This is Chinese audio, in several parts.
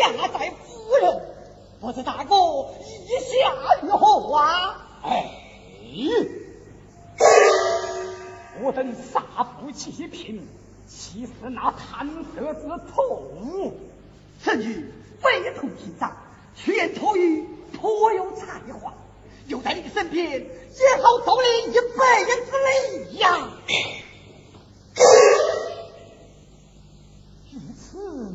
压在夫人，不知大哥意下如何啊？哎，我等杀富济贫，岂是那贪色之徒？此女非同寻常，出言吐语颇有才华，留在你身边也好受你一辈子礼呀。如此，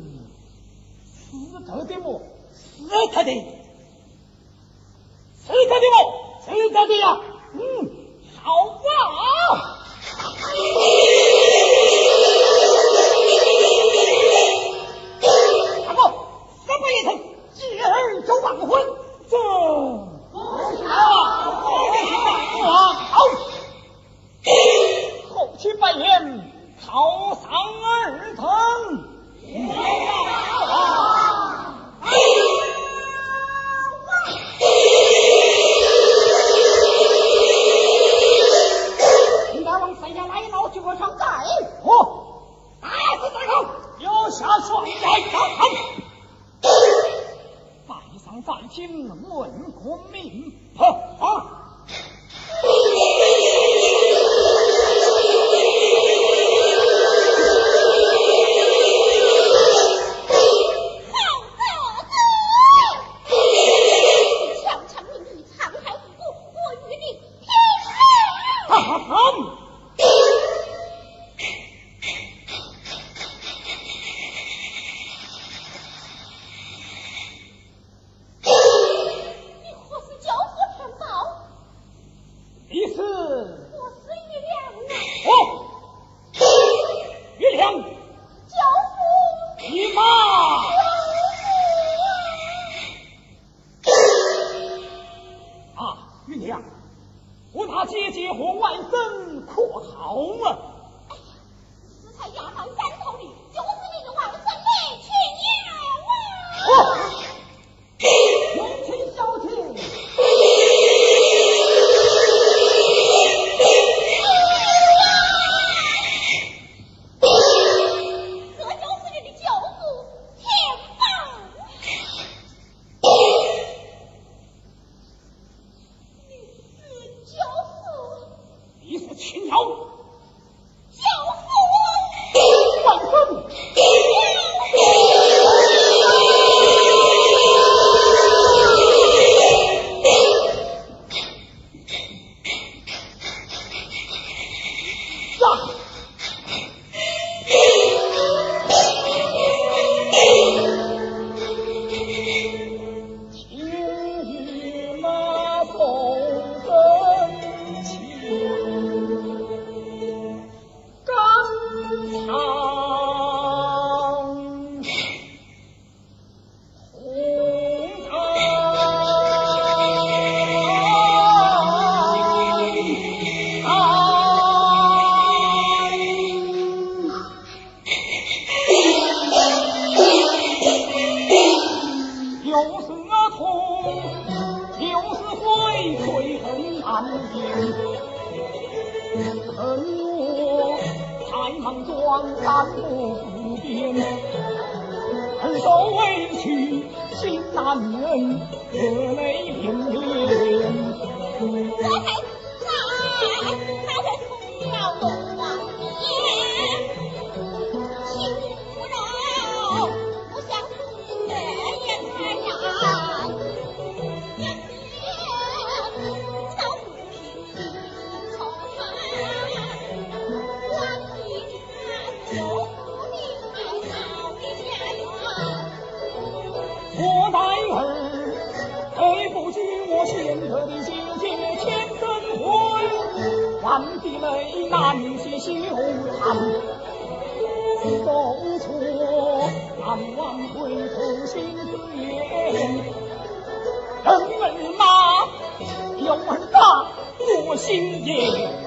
是得的么？是他的，是他的么？是他的呀。嗯，好啊。大哥，什么一头继儿就忘婚？这。不是啊，我的是大王。好，后期拜宴，考上二层。帅来上堂，拜上在京问国名。又是痛，又是悔，悔恨难平。恨我太莽撞，三步不变。恨受委屈，心难忍，热泪连连。悔，万滴泪难解羞惭。走错，难挽回从心自言。人儿马，有儿大，我心也烦。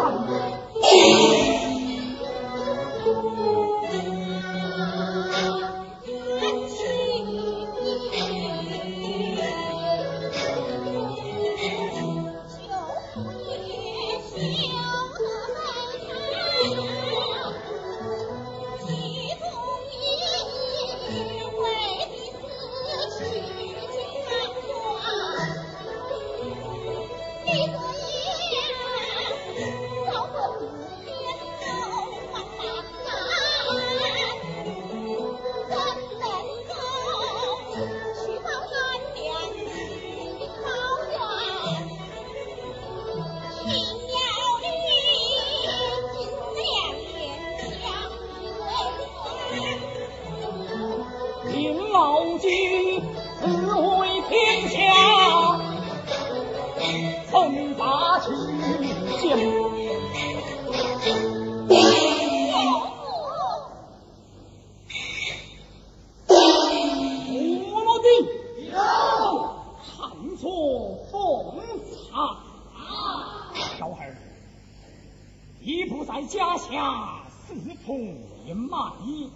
隐瞒，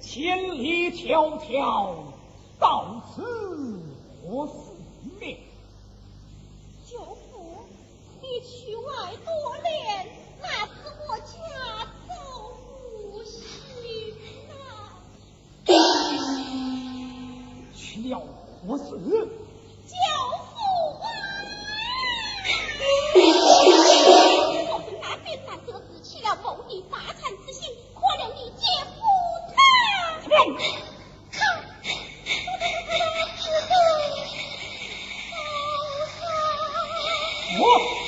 千里迢迢到此何事面？舅父，你去外多年，那是我家走不行啊！去了何事？Whoa!